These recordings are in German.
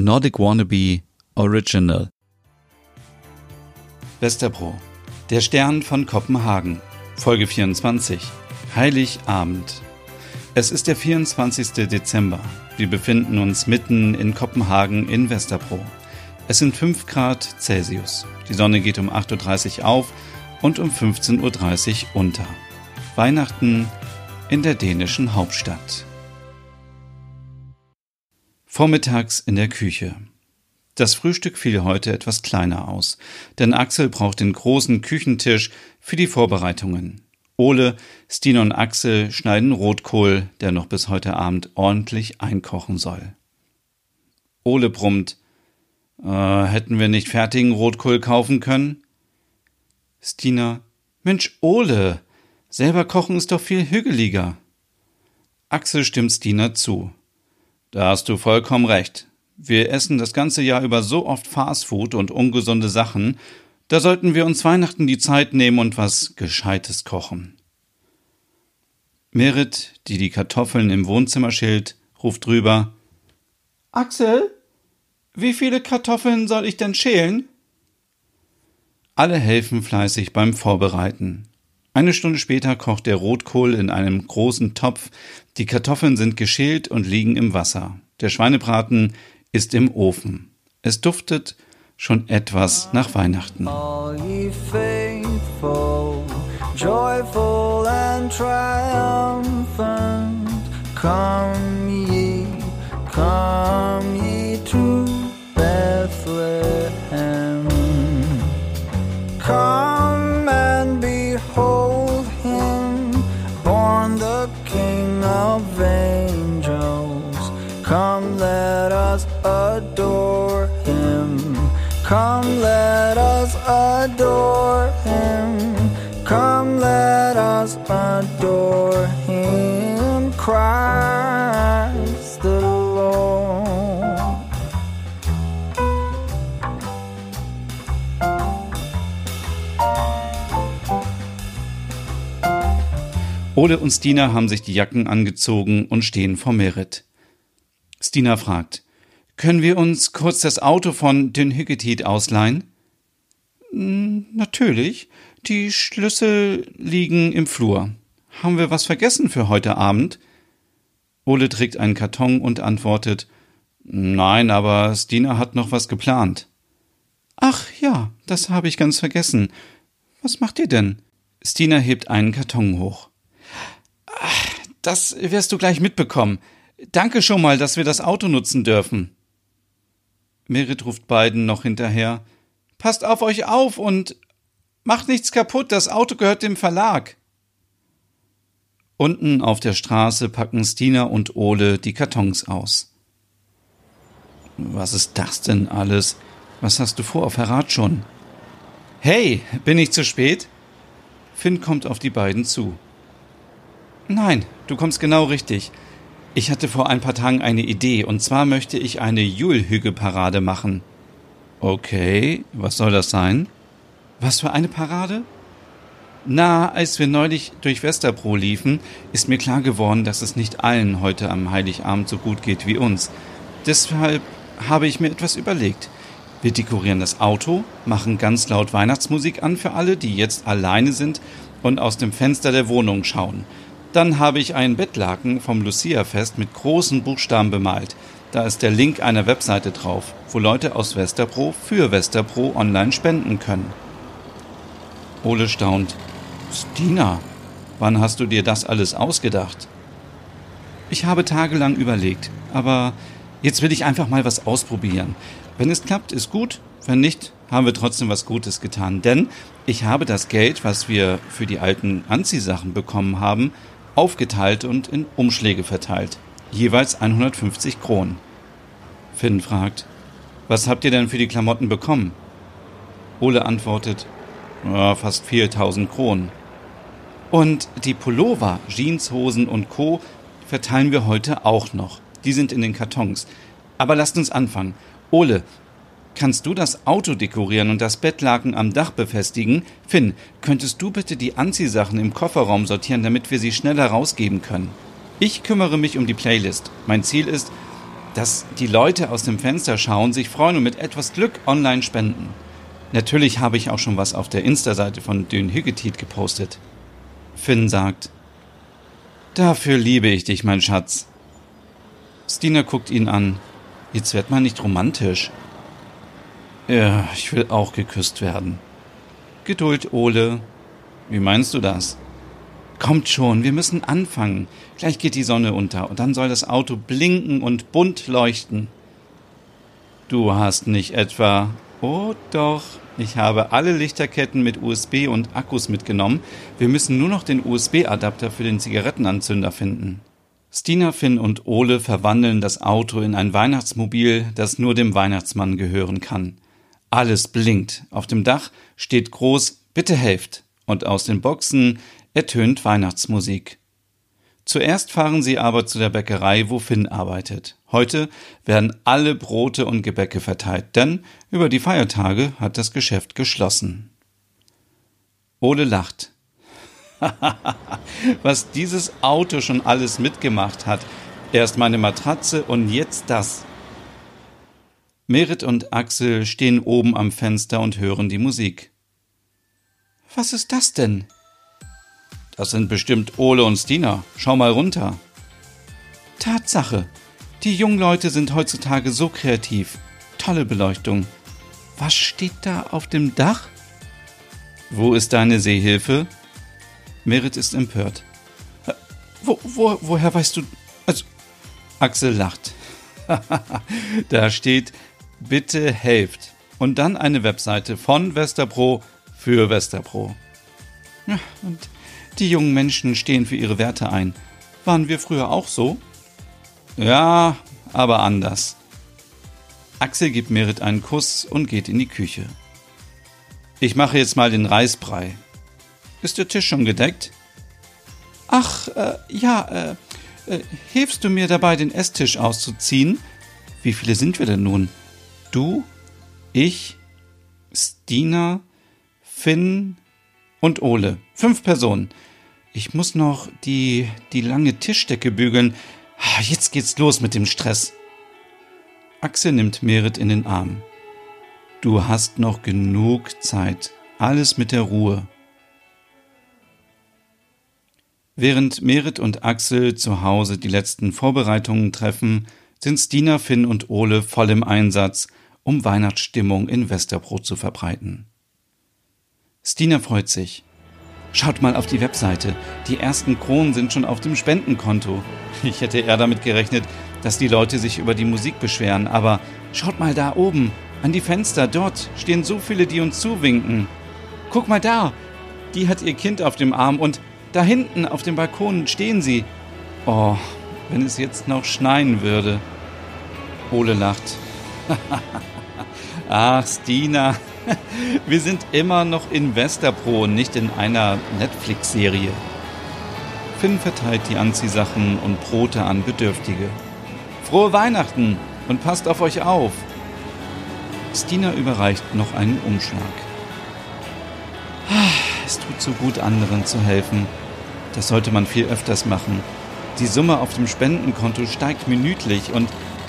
Nordic Wannabe Original. Westerbro. Der Stern von Kopenhagen. Folge 24. Heiligabend. Es ist der 24. Dezember. Wir befinden uns mitten in Kopenhagen in Westerbro. Es sind 5 Grad Celsius. Die Sonne geht um 8.30 Uhr auf und um 15.30 Uhr unter. Weihnachten in der dänischen Hauptstadt. Vormittags in der Küche. Das Frühstück fiel heute etwas kleiner aus, denn Axel braucht den großen Küchentisch für die Vorbereitungen. Ole, Stine und Axel schneiden Rotkohl, der noch bis heute Abend ordentlich einkochen soll. Ole brummt. Äh, hätten wir nicht fertigen Rotkohl kaufen können? Stina. Mensch, Ole, selber kochen ist doch viel hügeliger. Axel stimmt Stina zu. Da hast du vollkommen recht. Wir essen das ganze Jahr über so oft Fastfood und ungesunde Sachen, da sollten wir uns Weihnachten die Zeit nehmen und was Gescheites kochen. Merit, die die Kartoffeln im Wohnzimmer schält, ruft drüber: Axel, wie viele Kartoffeln soll ich denn schälen? Alle helfen fleißig beim Vorbereiten. Eine Stunde später kocht der Rotkohl in einem großen Topf, die Kartoffeln sind geschält und liegen im Wasser. Der Schweinebraten ist im Ofen. Es duftet schon etwas nach Weihnachten. All ye faithful, joyful and triumphant, come Ole und Stina haben sich die Jacken angezogen und stehen vor Merit. Stina fragt, können wir uns kurz das Auto von den Higgetit ausleihen? Hm, natürlich. Die Schlüssel liegen im Flur. Haben wir was vergessen für heute Abend? Ole trägt einen Karton und antwortet Nein, aber Stina hat noch was geplant. Ach ja, das habe ich ganz vergessen. Was macht ihr denn? Stina hebt einen Karton hoch. Das wirst du gleich mitbekommen. Danke schon mal, dass wir das Auto nutzen dürfen. Merit ruft beiden noch hinterher. Passt auf euch auf und macht nichts kaputt, das Auto gehört dem Verlag. Unten auf der Straße packen Stina und Ole die Kartons aus. Was ist das denn alles? Was hast du vor? Verrat schon. Hey, bin ich zu spät? Finn kommt auf die beiden zu. Nein, du kommst genau richtig. Ich hatte vor ein paar Tagen eine Idee, und zwar möchte ich eine Julhüge-Parade machen. Okay, was soll das sein? Was für eine Parade? Na, als wir neulich durch Westerbro liefen, ist mir klar geworden, dass es nicht allen heute am Heiligabend so gut geht wie uns. Deshalb habe ich mir etwas überlegt. Wir dekorieren das Auto, machen ganz laut Weihnachtsmusik an für alle, die jetzt alleine sind und aus dem Fenster der Wohnung schauen. Dann habe ich einen Bettlaken vom Lucia-Fest mit großen Buchstaben bemalt. Da ist der Link einer Webseite drauf, wo Leute aus Westerpro für Westerpro online spenden können. Ole staunt. Stina, wann hast du dir das alles ausgedacht? Ich habe tagelang überlegt, aber jetzt will ich einfach mal was ausprobieren. Wenn es klappt, ist gut, wenn nicht, haben wir trotzdem was Gutes getan. Denn ich habe das Geld, was wir für die alten Anziehsachen bekommen haben, aufgeteilt und in Umschläge verteilt, jeweils 150 Kronen. Finn fragt, was habt ihr denn für die Klamotten bekommen? Ole antwortet, ja, fast 4000 Kronen. Und die Pullover, Jeanshosen und Co. verteilen wir heute auch noch. Die sind in den Kartons. Aber lasst uns anfangen. Ole, Kannst du das Auto dekorieren und das Bettlaken am Dach befestigen? Finn, könntest du bitte die Anziehsachen im Kofferraum sortieren, damit wir sie schneller rausgeben können? Ich kümmere mich um die Playlist. Mein Ziel ist, dass die Leute aus dem Fenster schauen, sich freuen und mit etwas Glück online spenden. Natürlich habe ich auch schon was auf der Insta-Seite von Dün Hüggetit gepostet. Finn sagt, Dafür liebe ich dich, mein Schatz. Stina guckt ihn an. Jetzt wird man nicht romantisch. Ja, ich will auch geküsst werden. Geduld, Ole. Wie meinst du das? Kommt schon, wir müssen anfangen. Gleich geht die Sonne unter und dann soll das Auto blinken und bunt leuchten. Du hast nicht etwa. Oh doch, ich habe alle Lichterketten mit USB und Akkus mitgenommen. Wir müssen nur noch den USB-Adapter für den Zigarettenanzünder finden. Stina, Finn und Ole verwandeln das Auto in ein Weihnachtsmobil, das nur dem Weihnachtsmann gehören kann. Alles blinkt. Auf dem Dach steht groß Bitte helft. Und aus den Boxen ertönt Weihnachtsmusik. Zuerst fahren sie aber zu der Bäckerei, wo Finn arbeitet. Heute werden alle Brote und Gebäcke verteilt, denn über die Feiertage hat das Geschäft geschlossen. Ole lacht. Was dieses Auto schon alles mitgemacht hat. Erst meine Matratze und jetzt das. Merit und Axel stehen oben am Fenster und hören die Musik. Was ist das denn? Das sind bestimmt Ole und Stina. Schau mal runter. Tatsache. Die jungen Leute sind heutzutage so kreativ. Tolle Beleuchtung. Was steht da auf dem Dach? Wo ist deine Seehilfe? Merit ist empört. Äh, wo, wo, woher weißt du? Also, Axel lacht. da steht, bitte helft. Und dann eine Webseite von Westerpro für Westerpro. Ja, und die jungen Menschen stehen für ihre Werte ein. Waren wir früher auch so? Ja, aber anders. Axel gibt Merit einen Kuss und geht in die Küche. Ich mache jetzt mal den Reisbrei. Ist der Tisch schon gedeckt? Ach, äh, ja, äh, äh, hilfst du mir dabei, den Esstisch auszuziehen? Wie viele sind wir denn nun? Du, ich, Stina, Finn und Ole. Fünf Personen. Ich muss noch die, die lange Tischdecke bügeln. Ah, jetzt geht's los mit dem Stress. Axel nimmt Merit in den Arm. Du hast noch genug Zeit. Alles mit der Ruhe. Während Merit und Axel zu Hause die letzten Vorbereitungen treffen, sind Stina, Finn und Ole voll im Einsatz, um Weihnachtsstimmung in Westerbrot zu verbreiten. Stina freut sich. Schaut mal auf die Webseite. Die ersten Kronen sind schon auf dem Spendenkonto. Ich hätte eher damit gerechnet, dass die Leute sich über die Musik beschweren, aber schaut mal da oben, an die Fenster, dort stehen so viele, die uns zuwinken. Guck mal da, die hat ihr Kind auf dem Arm und da hinten auf dem Balkon stehen sie. Oh, wenn es jetzt noch schneien würde. Ole lacht. Ach, Stina, wir sind immer noch in Westerpro, nicht in einer Netflix-Serie. Finn verteilt die Anziehsachen und Brote an Bedürftige. Frohe Weihnachten und passt auf euch auf. Stina überreicht noch einen Umschlag. Es tut so gut, anderen zu helfen. Das sollte man viel öfters machen. Die Summe auf dem Spendenkonto steigt minütlich und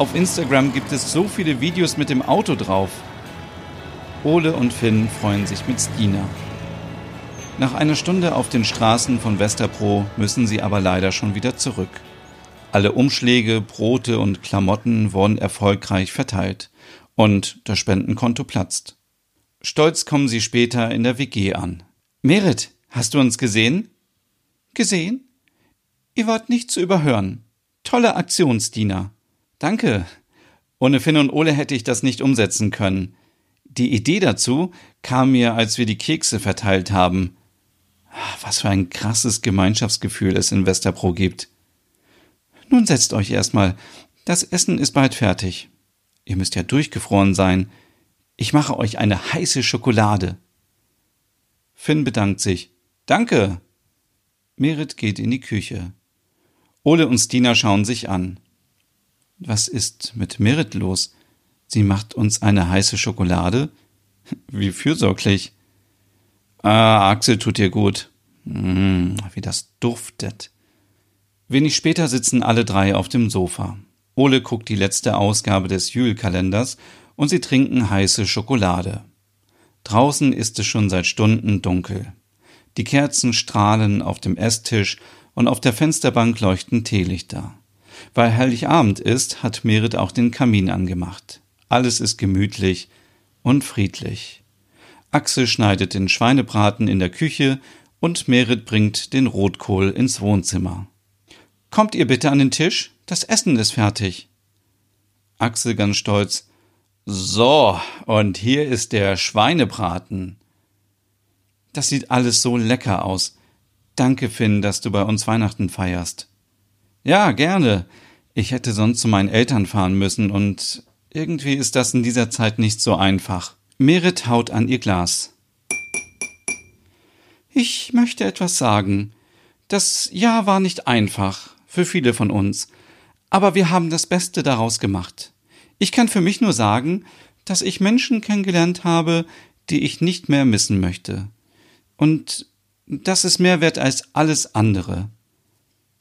auf Instagram gibt es so viele Videos mit dem Auto drauf. Ole und Finn freuen sich mit Stina. Nach einer Stunde auf den Straßen von Westerpro müssen sie aber leider schon wieder zurück. Alle Umschläge, Brote und Klamotten wurden erfolgreich verteilt und das Spendenkonto platzt. Stolz kommen sie später in der WG an. Merit, hast du uns gesehen? Gesehen? Ihr wart nicht zu überhören. Tolle Aktion, Stina. Danke. Ohne Finn und Ole hätte ich das nicht umsetzen können. Die Idee dazu kam mir, als wir die Kekse verteilt haben. Was für ein krasses Gemeinschaftsgefühl es in Westerpro gibt. Nun setzt euch erstmal. Das Essen ist bald fertig. Ihr müsst ja durchgefroren sein. Ich mache euch eine heiße Schokolade. Finn bedankt sich. Danke. Merit geht in die Küche. Ole und Stina schauen sich an. Was ist mit Merit los? Sie macht uns eine heiße Schokolade? Wie fürsorglich. Ah, Axel tut dir gut. Mmh, wie das duftet. Wenig später sitzen alle drei auf dem Sofa. Ole guckt die letzte Ausgabe des Jül-Kalenders und sie trinken heiße Schokolade. Draußen ist es schon seit Stunden dunkel. Die Kerzen strahlen auf dem Esstisch und auf der Fensterbank leuchten Teelichter. Weil Heiligabend ist, hat Merit auch den Kamin angemacht. Alles ist gemütlich und friedlich. Axel schneidet den Schweinebraten in der Küche und Merit bringt den Rotkohl ins Wohnzimmer. Kommt ihr bitte an den Tisch? Das Essen ist fertig. Axel ganz stolz. So, und hier ist der Schweinebraten. Das sieht alles so lecker aus. Danke, Finn, dass du bei uns Weihnachten feierst. Ja, gerne. Ich hätte sonst zu meinen Eltern fahren müssen und irgendwie ist das in dieser Zeit nicht so einfach. Merit haut an ihr Glas. Ich möchte etwas sagen. Das Jahr war nicht einfach, für viele von uns, aber wir haben das Beste daraus gemacht. Ich kann für mich nur sagen, dass ich Menschen kennengelernt habe, die ich nicht mehr missen möchte. Und das ist mehr wert als alles andere.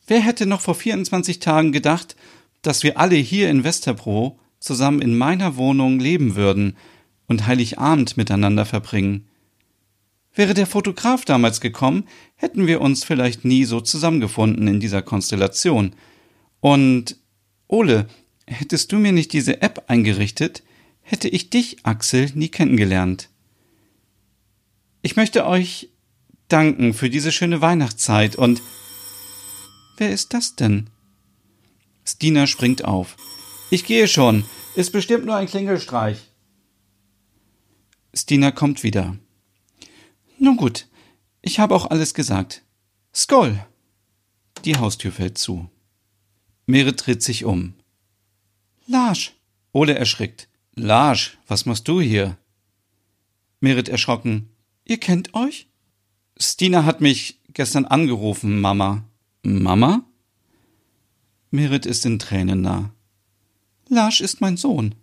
Wer hätte noch vor 24 Tagen gedacht, dass wir alle hier in Westerbro zusammen in meiner Wohnung leben würden und Heiligabend miteinander verbringen? Wäre der Fotograf damals gekommen, hätten wir uns vielleicht nie so zusammengefunden in dieser Konstellation. Und Ole, hättest du mir nicht diese App eingerichtet, hätte ich dich, Axel, nie kennengelernt. Ich möchte euch danken für diese schöne Weihnachtszeit und Wer ist das denn? Stina springt auf. Ich gehe schon. Ist bestimmt nur ein Klingelstreich. Stina kommt wieder. Nun gut, ich habe auch alles gesagt. Skoll! Die Haustür fällt zu. Merit dreht sich um. Larsch! Ole erschrickt. Larsch, was machst du hier? Merit erschrocken. Ihr kennt euch? Stina hat mich gestern angerufen, Mama. Mama? Merit ist in Tränen nah. Larsch ist mein Sohn.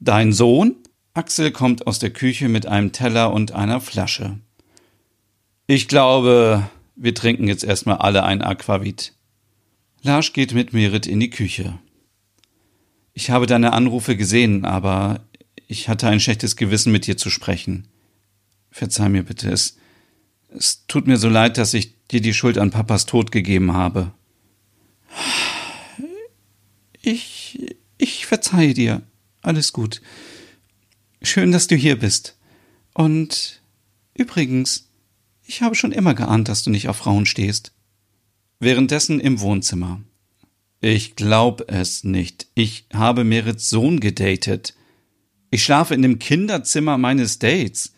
Dein Sohn? Axel kommt aus der Küche mit einem Teller und einer Flasche. Ich glaube, wir trinken jetzt erstmal alle ein Aquavit. Larsch geht mit Merit in die Küche. Ich habe deine Anrufe gesehen, aber ich hatte ein schlechtes Gewissen, mit dir zu sprechen. Verzeih mir bitte, es, es tut mir so leid, dass ich dir die Schuld an Papas Tod gegeben habe. Ich, ich verzeihe dir. Alles gut. Schön, dass du hier bist. Und übrigens, ich habe schon immer geahnt, dass du nicht auf Frauen stehst. Währenddessen im Wohnzimmer. Ich glaub es nicht. Ich habe Merits Sohn gedatet. Ich schlafe in dem Kinderzimmer meines Dates.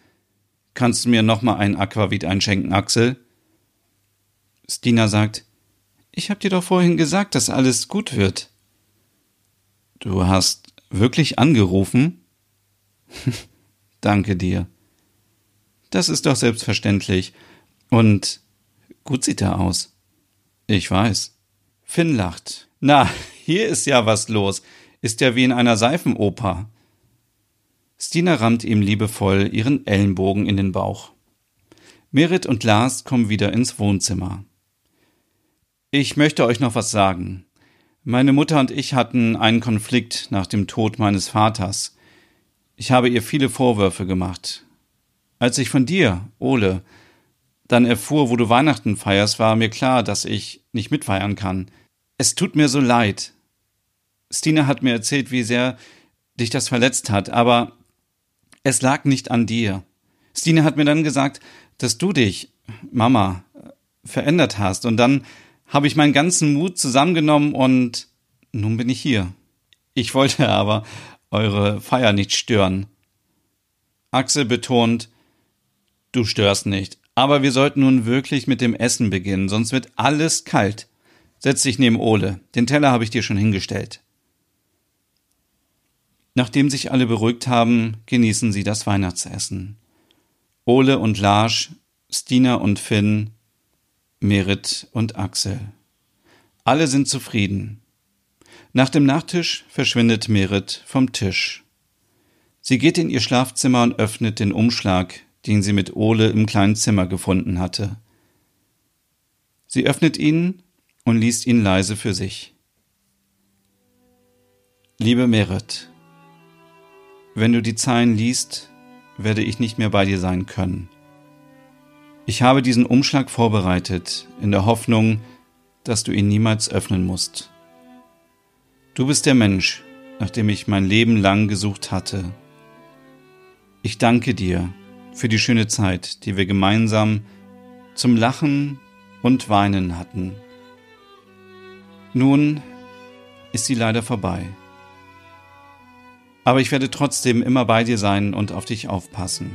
Kannst du mir noch mal ein Aquavit einschenken, Axel? Stina sagt, ich hab dir doch vorhin gesagt, dass alles gut wird. Du hast wirklich angerufen? Danke dir. Das ist doch selbstverständlich. Und gut sieht er aus. Ich weiß. Finn lacht. Na, hier ist ja was los. Ist ja wie in einer Seifenoper. Stina rammt ihm liebevoll ihren Ellenbogen in den Bauch. Merit und Lars kommen wieder ins Wohnzimmer. Ich möchte euch noch was sagen. Meine Mutter und ich hatten einen Konflikt nach dem Tod meines Vaters. Ich habe ihr viele Vorwürfe gemacht. Als ich von dir, Ole, dann erfuhr, wo du Weihnachten feierst, war mir klar, dass ich nicht mitfeiern kann. Es tut mir so leid. Stina hat mir erzählt, wie sehr dich das verletzt hat, aber es lag nicht an dir. Stina hat mir dann gesagt, dass du dich, Mama, verändert hast und dann habe ich meinen ganzen Mut zusammengenommen und nun bin ich hier. Ich wollte aber eure Feier nicht stören. Axel betont, du störst nicht. Aber wir sollten nun wirklich mit dem Essen beginnen, sonst wird alles kalt. Setz dich neben Ole. Den Teller habe ich dir schon hingestellt. Nachdem sich alle beruhigt haben, genießen sie das Weihnachtsessen. Ole und Lars, Stina und Finn, Merit und Axel. Alle sind zufrieden. Nach dem Nachtisch verschwindet Merit vom Tisch. Sie geht in ihr Schlafzimmer und öffnet den Umschlag, den sie mit Ole im kleinen Zimmer gefunden hatte. Sie öffnet ihn und liest ihn leise für sich. Liebe Merit, wenn du die Zeilen liest, werde ich nicht mehr bei dir sein können. Ich habe diesen Umschlag vorbereitet, in der Hoffnung, dass du ihn niemals öffnen musst. Du bist der Mensch, nach dem ich mein Leben lang gesucht hatte. Ich danke dir für die schöne Zeit, die wir gemeinsam zum Lachen und Weinen hatten. Nun ist sie leider vorbei. Aber ich werde trotzdem immer bei dir sein und auf dich aufpassen.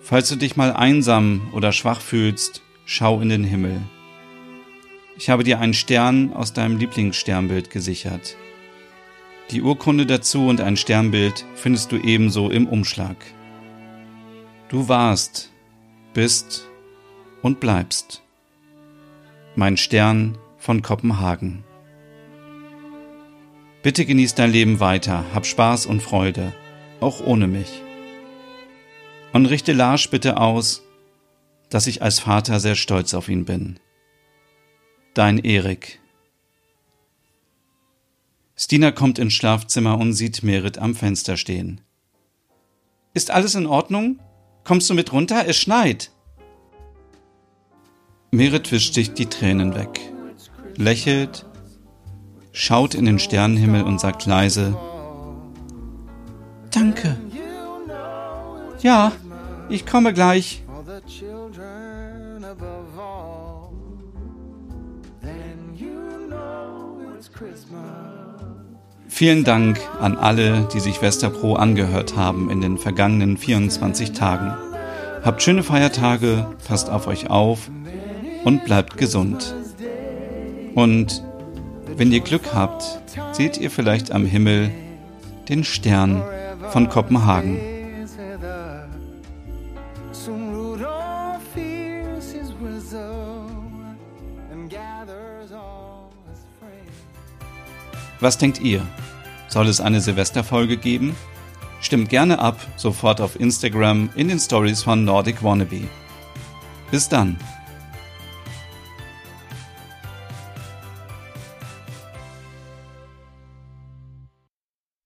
Falls du dich mal einsam oder schwach fühlst, schau in den Himmel. Ich habe dir einen Stern aus deinem Lieblingssternbild gesichert. Die Urkunde dazu und ein Sternbild findest du ebenso im Umschlag. Du warst, bist und bleibst mein Stern von Kopenhagen. Bitte genieß dein Leben weiter, hab Spaß und Freude, auch ohne mich. Und richte Lars bitte aus, dass ich als Vater sehr stolz auf ihn bin. Dein Erik. Stina kommt ins Schlafzimmer und sieht Merit am Fenster stehen. Ist alles in Ordnung? Kommst du mit runter? Es schneit. Merit wischt sich die Tränen weg, lächelt, schaut in den Sternenhimmel und sagt leise Danke. Ja, ich komme gleich. Vielen Dank an alle, die sich Westerpro angehört haben in den vergangenen 24 Tagen. Habt schöne Feiertage, passt auf euch auf und bleibt gesund. Und wenn ihr Glück habt, seht ihr vielleicht am Himmel den Stern von Kopenhagen. Was denkt ihr? Soll es eine Silvesterfolge geben? Stimmt gerne ab, sofort auf Instagram in den Stories von Nordic Wannabe. Bis dann!